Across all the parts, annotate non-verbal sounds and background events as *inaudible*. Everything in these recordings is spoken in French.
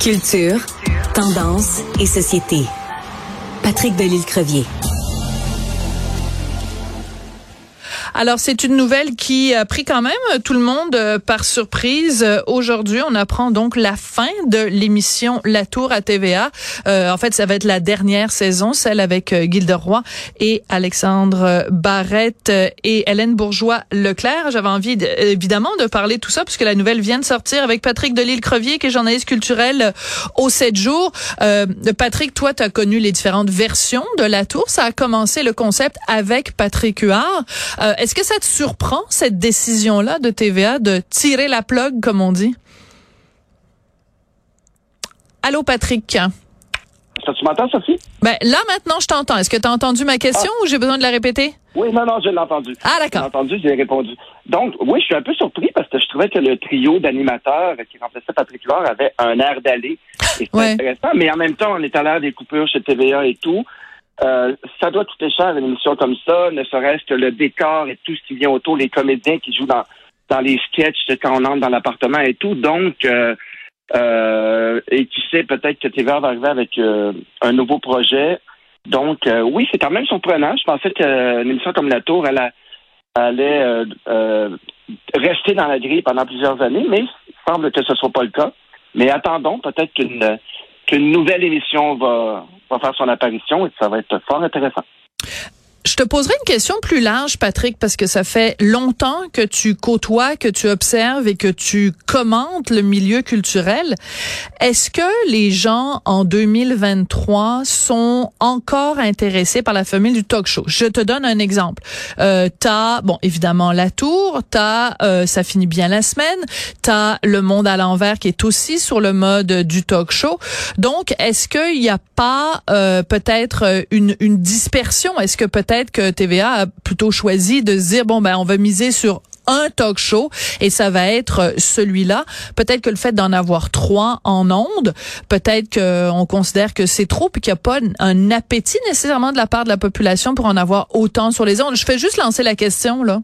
Culture, tendance et société. Patrick Delisle-Crevier. Alors, c'est une nouvelle qui a pris quand même tout le monde euh, par surprise. Euh, aujourd'hui, on apprend donc la fin de l'émission La Tour à TVA. Euh, en fait, ça va être la dernière saison, celle avec euh, Roy et Alexandre Barrette et Hélène Bourgeois-Leclerc. J'avais envie, évidemment, de parler de tout ça puisque la nouvelle vient de sortir avec Patrick Delisle-Crevier, qui est journaliste culturel au 7 jours. Euh, Patrick, toi, tu as connu les différentes versions de La Tour. Ça a commencé le concept avec Patrick Huard. Est-ce que ça te surprend, cette décision-là de TVA de tirer la plug, comme on dit? Allô, Patrick? tu m'entends, Sophie? Ben, là, maintenant, je t'entends. Est-ce que tu as entendu ma question ah. ou j'ai besoin de la répéter? Oui, non, non, je l'ai entendu. Ah, d'accord. J'ai entendu, j'ai répondu. Donc, oui, je suis un peu surpris parce que je trouvais que le trio d'animateurs qui remplaçait Patrick Huard avait un air d'aller. C'était intéressant, mais en même temps, on est à des coupures chez TVA et tout. Euh, ça doit coûter cher une émission comme ça, ne serait-ce que le décor et tout ce qui vient autour, les comédiens qui jouent dans, dans les sketchs quand on entre dans l'appartement et tout. Donc, euh, euh, et qui sait, peut-être que TVA va arriver avec un nouveau projet. Donc, oui, c'est quand même surprenant. Je pensais qu'une émission comme La Tour, elle, allait rester dans la grille pendant plusieurs années, mais il semble que ce ne soit pas le cas. Mais attendons, peut-être qu'une qu'une nouvelle émission va, va faire son apparition et ça va être fort intéressant. Je te poserai une question plus large, Patrick, parce que ça fait longtemps que tu côtoies, que tu observes et que tu commentes le milieu culturel. Est-ce que les gens en 2023 sont encore intéressés par la famille du talk show? Je te donne un exemple. Euh, t'as, bon, évidemment, La Tour, t'as euh, Ça finit bien la semaine, t'as Le Monde à l'envers qui est aussi sur le mode du talk show. Donc, est-ce qu'il n'y a pas euh, peut-être une, une dispersion? Est-ce que peut-être peut-être que TVA a plutôt choisi de se dire bon ben on va miser sur un talk show et ça va être euh, celui-là. Peut-être que le fait d'en avoir trois en ondes, peut-être qu'on considère que c'est trop et qu'il n'y a pas un appétit nécessairement de la part de la population pour en avoir autant sur les ondes. Je fais juste lancer la question, là.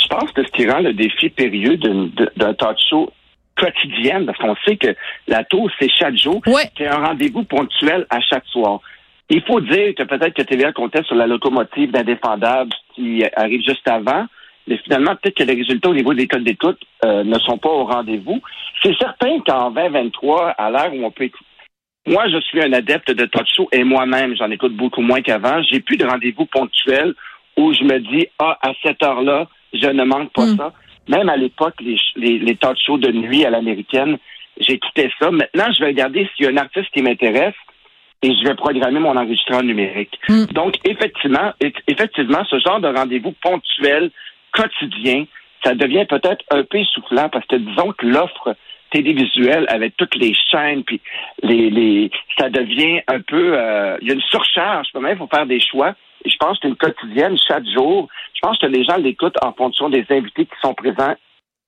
Je pense que ce qui rend le défi périlleux d'un talk show quotidien, parce qu'on sait que la tour, c'est chaque jour. C'est un rendez-vous ponctuel à chaque soir. Il faut dire que peut-être que TVA comptait sur la locomotive d'indéfendable qui arrive juste avant, mais finalement, peut-être que les résultats au niveau des codes d'écoute euh, ne sont pas au rendez-vous. C'est certain qu'en 2023, à l'heure où on peut écouter, moi, je suis un adepte de talk show et moi-même, j'en écoute beaucoup moins qu'avant. J'ai plus de rendez-vous ponctuels où je me dis, ah, à cette heure-là, je ne manque pas mm. ça. Même à l'époque, les, les, les talk shows de nuit à l'américaine, j'écoutais ça. Maintenant, je vais regarder s'il y a un artiste qui m'intéresse et je vais programmer mon enregistrement numérique. Hmm. Donc, effectivement, effectivement, ce genre de rendez-vous ponctuel, quotidien, ça devient peut-être un peu essoufflant parce que disons que l'offre télévisuelle avec toutes les chaînes, puis les, les ça devient un peu euh, il y a une surcharge quand même, il faut faire des choix. Et je pense qu'une quotidienne, chaque jour, je pense que les gens l'écoutent en fonction des invités qui sont présents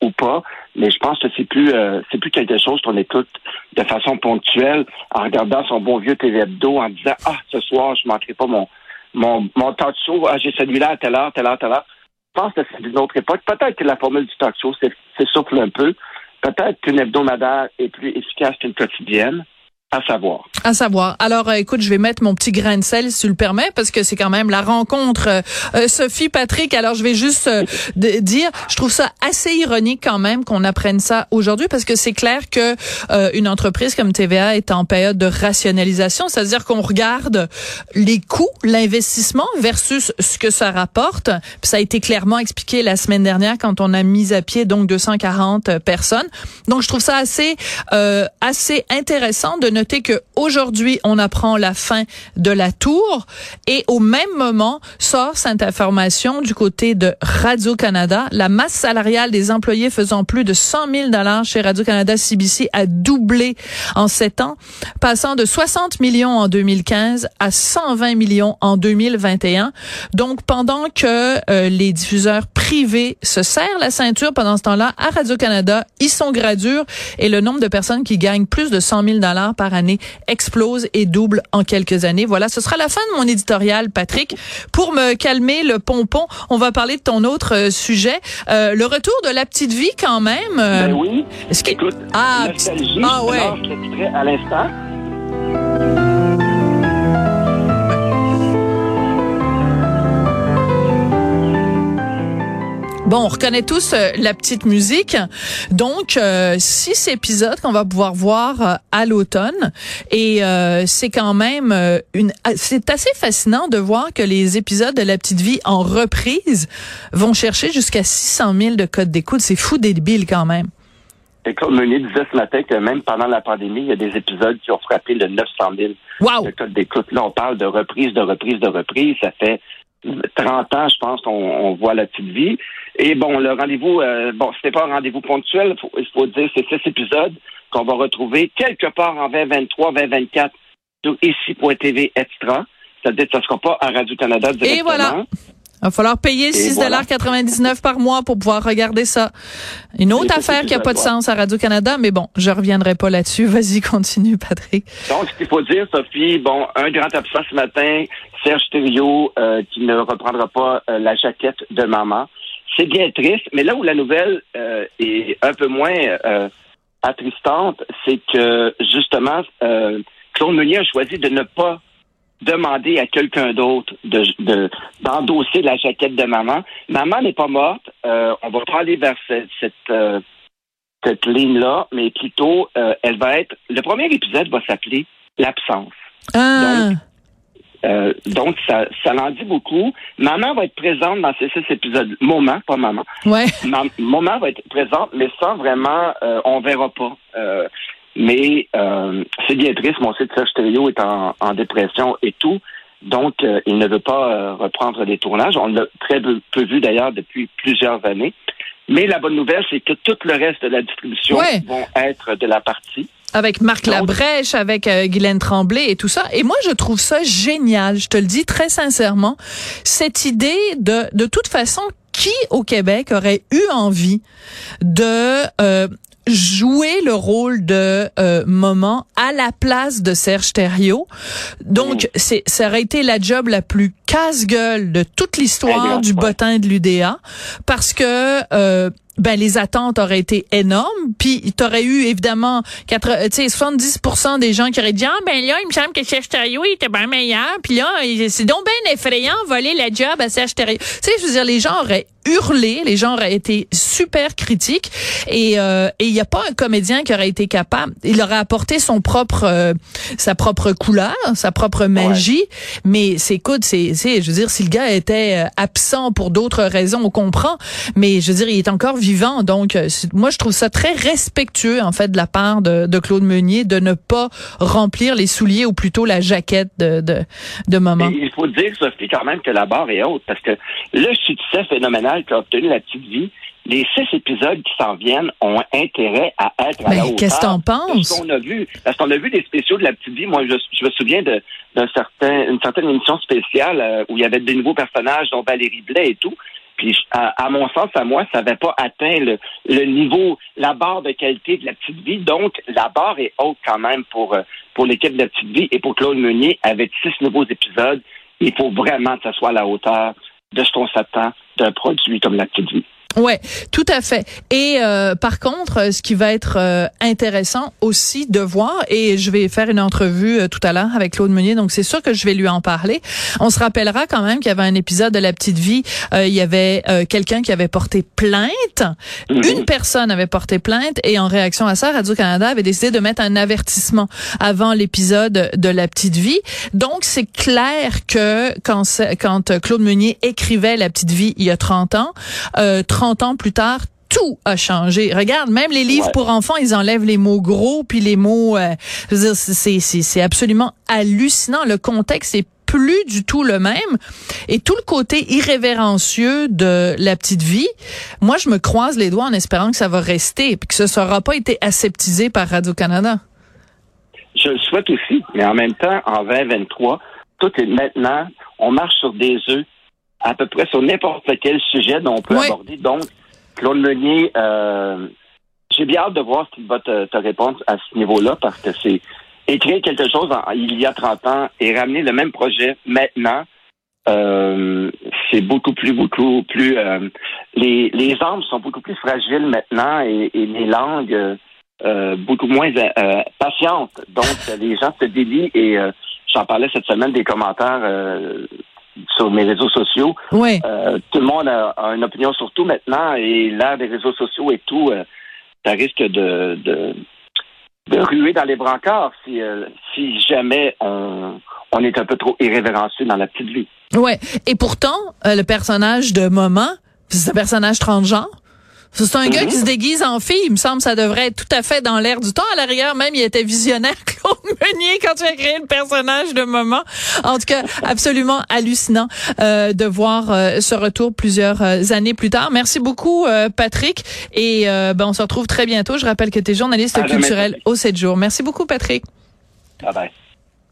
ou pas, mais je pense que c'est plus euh, c'est plus quelque chose qu'on écoute de façon ponctuelle en regardant son bon vieux TV Hebdo en disant ah ce soir je manquerai pas mon mon mon talk show ah j'ai celui-là à telle heure telle heure telle heure. Je pense que c'est d'une autre époque. Peut-être que la formule du talk show c'est souple un peu. Peut-être qu'une hebdomadaire est plus efficace qu'une quotidienne. À savoir. À savoir. Alors, euh, écoute, je vais mettre mon petit grain de sel, si tu le permets, parce que c'est quand même la rencontre euh, euh, Sophie Patrick. Alors, je vais juste dire, je trouve ça assez ironique quand même qu'on apprenne ça aujourd'hui, parce que c'est clair que une entreprise comme TVA est en période de rationalisation, c'est-à-dire qu'on regarde les coûts, l'investissement versus ce que ça rapporte. Puis ça a été clairement expliqué la semaine dernière quand on a mis à pied donc 240 personnes. Donc, je trouve ça assez assez intéressant de noter que aujourd'hui on apprend la fin de la tour et au même moment sort cette information du côté de Radio Canada, la masse salariale des employés faisant plus de 100 000 dollars chez Radio Canada CBC a doublé en sept ans, passant de 60 millions en 2015 à 120 millions en 2021. Donc pendant que euh, les diffuseurs privés se serrent la ceinture pendant ce temps-là à Radio Canada, ils sont gradures et le nombre de personnes qui gagnent plus de 100 000 dollars par par année explose et double en quelques années. Voilà, ce sera la fin de mon éditorial, Patrick. Pour me calmer le pompon, on va parler de ton autre euh, sujet, euh, le retour de la petite vie quand même. Ben oui. Écoute, ah, ah ouais. à l'instant. Bon, on reconnaît tous euh, la petite musique. Donc, euh, six épisodes qu'on va pouvoir voir euh, à l'automne. Et c'est quand même une... C'est assez fascinant de voir que les épisodes de La Petite Vie en reprise vont chercher jusqu'à 600 000 de codes d'écoute. C'est fou débile quand même. Et comme Meunier disait ce matin que même pendant la pandémie, il y a des épisodes qui ont frappé le 900 000 wow. de codes d'écoute. Là, on parle de reprise, de reprise, de reprise. Ça fait 30 ans, je pense, qu'on on voit la petite vie. Et bon, le rendez-vous, euh, bon, c'était pas un rendez-vous ponctuel, il faut dire, c'est six épisodes qu'on va retrouver quelque part en 2023, 2024 sur ici.tv extra. C'est-à-dire que ça ne sera pas à Radio-Canada directement. Et voilà. Il va falloir payer 6,99 par mois pour pouvoir regarder ça. Une autre affaire qui n'a pas de sens à Radio-Canada, mais bon, je reviendrai pas là-dessus. *laughs* Vas-y, continue, Patrick. Donc, ce qu'il faut dire, Sophie, bon, un grand absent ce matin, Serge Thériault, euh, qui ne reprendra pas euh, la jaquette de maman. C'est bien triste, mais là où la nouvelle euh, est un peu moins attristante, c'est que, justement, Claude Meunier a choisi de ne pas demander à quelqu'un d'autre de, d'endosser la jaquette de maman. Maman n'est pas morte. Euh, on va pas aller vers cette, cette, euh, cette ligne-là, mais plutôt, euh, elle va être. Le premier épisode va s'appeler l'absence. Ah. Donc, donc, ça, ça l'en dit beaucoup. Maman va être présente dans ces six épisodes. Moment, pas maman. Ouais. maman va être présente, mais ça, vraiment, on verra pas. Mais euh, bien triste. Mon site Serge Thériault est en, dépression et tout. Donc, euh, il ne veut pas euh, reprendre les tournages. On l'a très peu, vu d'ailleurs depuis plusieurs années. Mais la bonne nouvelle, c'est que tout le reste de la distribution vont être de la partie. Avec Marc Labrèche, avec Guylaine Tremblay et tout ça. Et moi, je trouve ça génial. Je te le dis très sincèrement. Cette idée de, de toute façon, qui au Québec aurait eu envie de jouer le rôle de euh, moment à la place de Serge Thériault. Donc, c'est ça aurait été la job la plus casse-gueule de toute l'histoire du bottin de l'UDA parce que euh, ben les attentes auraient été énormes puis tu aurais eu évidemment 4 tu sais 70% des gens qui auraient dit ah ben là il me semble que Serge Thériault était bien meilleur puis là c'est donc bien effrayant voler la job à Serge Thériault tu sais je veux dire les gens auraient hurlé, les gens auraient été super critiques et euh, il n'y a pas un comédien qui aurait été capable. Il aurait apporté son propre euh, sa propre couleur, sa propre magie. Mais c'est écoute, c'est c'est je veux dire si le gars était euh, absent pour d'autres raisons, on comprend. Mais je veux dire, il est encore vivant. Donc moi je trouve ça très respectueux en fait de la part de, de Claude Meunier de ne pas remplir les souliers ou plutôt la jaquette de de, de moment. il faut dire Sophie quand même que la barre est haute parce que le succès phénoménal qui a obtenu la petite vie, les six épisodes qui s'en viennent ont intérêt à être à la hauteur. Qu'est-ce que t'en penses? qu'on a vu. Parce qu'on a vu des spéciaux de la petite vie. Moi, je, me souviens d'un certain, une certaine émission spéciale euh, où il y avait des nouveaux personnages, dont Valérie Blais et tout. Puis, à, mon sens, à moi, ça n'avait pas atteint le, niveau, la barre de qualité de la petite vie. Donc, la barre est haute quand même pour, euh, pour l'équipe de la petite vie et pour Claude Meunier. Avec six nouveaux épisodes, il faut vraiment que ça soit à la hauteur de ce qu'on s'attend d'un produit comme la petite vie. Ouais, tout à fait. Et euh, par contre, ce qui va être euh, intéressant aussi de voir, et je vais faire une entrevue euh, tout à l'heure avec Claude Meunier, donc c'est sûr que je vais lui en parler. On se rappellera quand même qu'il y avait un épisode de La Petite Vie, il y avait quelqu'un qui avait porté plainte, mhm. une personne avait porté plainte, et en réaction à ça, Radio Canada avait décidé de mettre un avertissement avant l'épisode de La Petite Vie. Donc c'est clair que quand quand Claude Meunier écrivait La Petite Vie il y a 30 ans, 30 ans plus tard, tout a changé. Regarde, même les livres pour enfants, ils enlèvent les mots gros puis les mots. Euh, je veux dire, c'est c'est absolument hallucinant. Le contexte est plus du tout le même et tout le côté irrévérencieux de la petite vie. Moi, je me croise les doigts en espérant que ça va rester et que ce sera pas été aseptisé par Radio Canada. Je le souhaite aussi, mais en même temps, en 2023, tout est maintenant, on marche sur des œufs à peu près sur n'importe quel sujet dont on peut aborder. Donc, Claude Meunier, euh, j'ai bien hâte de voir ce qu'il va te, répondre à ce niveau-là parce que c'est écrire quelque chose il y a 30 ans et ramener le même projet maintenant, euh, c'est beaucoup plus, beaucoup plus. Euh, les, les armes sont beaucoup plus fragiles maintenant et, les langues euh, beaucoup moins patientes. Donc, les gens se délient et j'en parlais cette semaine des commentaires sur mes réseaux sociaux. Oui. tout le monde a, une opinion sur tout maintenant et l'ère des réseaux sociaux et tout, ça risque de, de, de ruer dans les brancards si, si jamais on, on est un peu trop irrévérencieux dans la petite vie. Ouais. Et pourtant, euh, le personnage de Moment, c'est un personnage transgenre? C'est un gars qui se déguise en fille. Il me semble que ça devrait être tout à fait dans l'air du temps. À l'arrière, même, il était visionnaire, *laughs* Claude Meunier, quand tu as créé le personnage de Moment. En tout cas, absolument hallucinant euh, de voir euh, ce retour plusieurs années plus tard. Merci beaucoup, Patrick. Et ben, on se retrouve très bientôt. Je rappelle que tu es journaliste culturel au 7 jours. Merci beaucoup, Patrick. Bye bye.